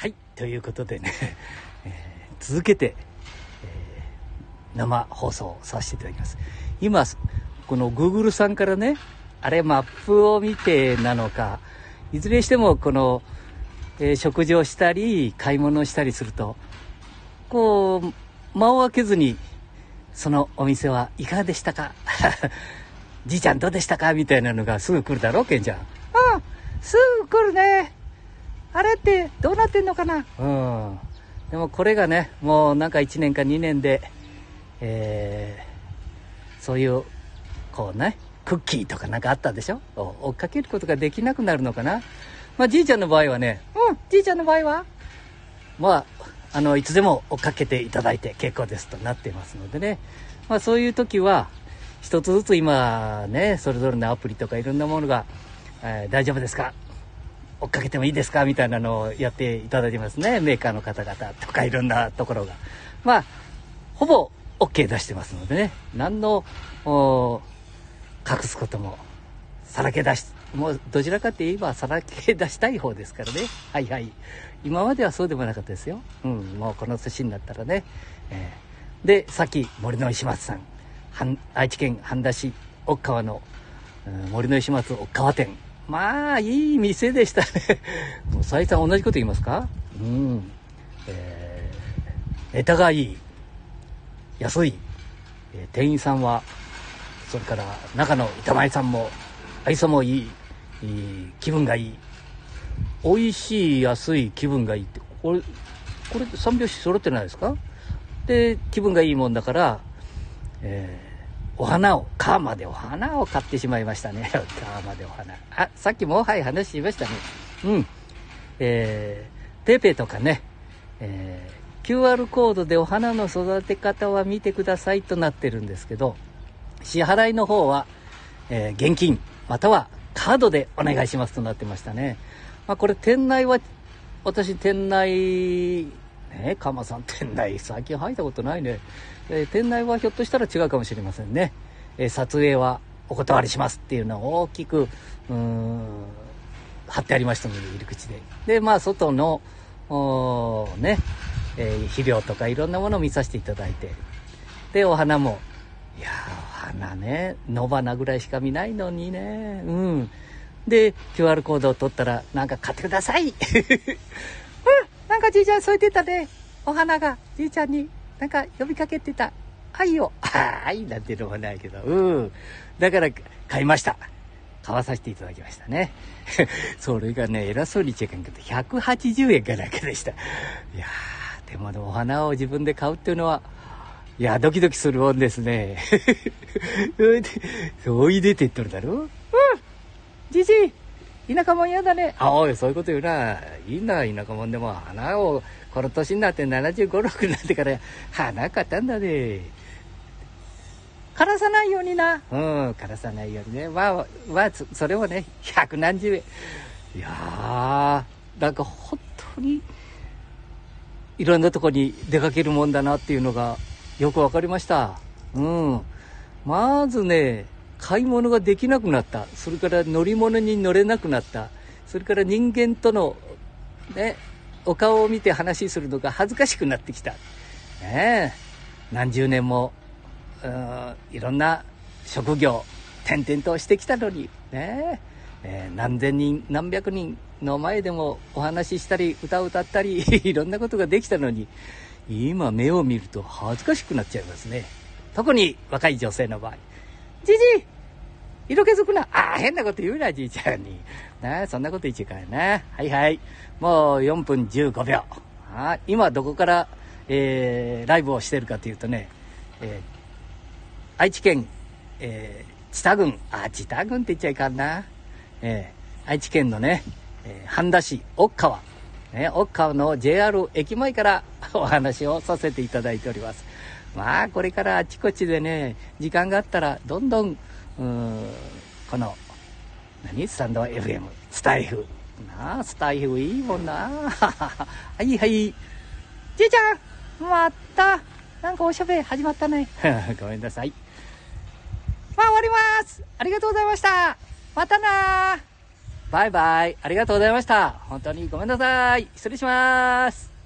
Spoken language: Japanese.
はいということでね、えー、続けて、えー、生放送させていただきます。今この Google さんからねあれマップを見てなのかいずれにしてもこの、えー、食事をしたり買い物をしたりするとこう間を空けずにそのお店はいかがでしたか？じいちゃんどうでしたか？みたいなのがすぐ来るだろうケンちゃん。うんすぐ来るね。あれってどうなってんのかな？うん。でもこれがね、もうなんか1年か2年で、えー、そういう、こうね、クッキーとかなんかあったでしょ？追っかけることができなくなるのかな？まあじいちゃんの場合はね、うん、じいちゃんの場合は、まあ、あの、いつでも追っかけていただいて結構ですとなってますのでね。まあそういう時は、一つずつ今ね、それぞれのアプリとかいろんなものが、えー、大丈夫ですか？追っかけてもいいですか？みたいなのをやっていただいてますね。メーカーの方々とかいろんなところが。まあ、ほぼ OK 出してますのでね。何の、隠すことも、さらけ出し、もうどちらかって言えばさらけ出したい方ですからね。はいはい。今まではそうでもなかったですよ。うん、もうこの年になったらね。えー、で、さっき森の石松さん、愛知県半田市奥川の、うん、森の石松奥川店まあ、いい店でしたね。もう再三同じこと言いますか？うん。えー、ネタがいい。安い。えー、店員さんは、それから中の板前さんも、愛想もいい。いい気分がいい。美味しい、安い、気分がいいって。これ、これ三拍子揃ってないですか？で、気分がいいもんだから、えーお花を、川までお花を買ってしまいましたね。川までお花。あ、さっきもはい話しましたね。うん。えー、ペーペーとかね、えー、QR コードでお花の育て方は見てくださいとなってるんですけど、支払いの方は、えー、現金、またはカードでお願いしますとなってましたね。まあこれ店内は、私店内、ね、鎌さん店内最近入ったことないね。えー、店内はひょっとしたら違うかもしれませんね。えー、撮影はお断りしますっていうのを大きく、うん、貼ってありましたので、入り口で。で、まあ、外の、ね、えー、肥料とかいろんなものを見させていただいて。で、お花も、いやお花ね、野花ぐらいしか見ないのにね、うん。で、QR コードを取ったら、なんか買ってくださいじいちゃん添えてたね。お花が、じいちゃんに。なんか呼びかけてた。愛を、はいなんていうのもないけど、うん。だから買いました。買わさせていただきましたね。それがね、偉そうにチェックけど、180円かなんかでした。いやー、でもね、お花を自分で買うっていうのは、いや、ドキドキするもんですね。そういでって言っとるだろ？うんじじい田舎もん嫌だね。あ、おい、そういうこと言うな。いいな、田舎もんでも花をこの年になって75、6になってから花買ったんだね。枯らさないようにな。うん、枯らさないようにね。まあ、まあ、それをね、百何十円。いやー、なんか本当に、いろんなとこに出かけるもんだなっていうのがよくわかりました。うん。まずね、買い物ができなくなった。それから乗り物に乗れなくなった。それから人間との、ね、お顔を見て話するのが恥ずかしくなってきた。ね、何十年も、いろんな職業、転々としてきたのに、ね、えー、何千人、何百人の前でもお話ししたり、歌を歌ったり、いろんなことができたのに、今目を見ると恥ずかしくなっちゃいますね。特に若い女性の場合。じじい色気づくな。ああ、変なこと言うな、じいちゃんに。なあ、そんなこと言っちゃうからな。はいはい。もう4分15秒。あ今どこから、えー、ライブをしてるかというとね、えー、愛知県、えー、知多郡、あ、知多郡って言っちゃいかんな。えー、愛知県のね、えー、半田市奥川、ね、奥川の JR 駅前からお話をさせていただいております。まあ、これからあちこちでね、時間があったら、どんどん、うんこの、何？スタンド FM、スタイフ。なあ、スタイフいいもんな。はいはい。じいちゃん、また、なんかおしゃべり始まったね。ごめんなさい。まあ、終わります。ありがとうございました。またなバイバイ。ありがとうございました。本当にごめんなさい。失礼します。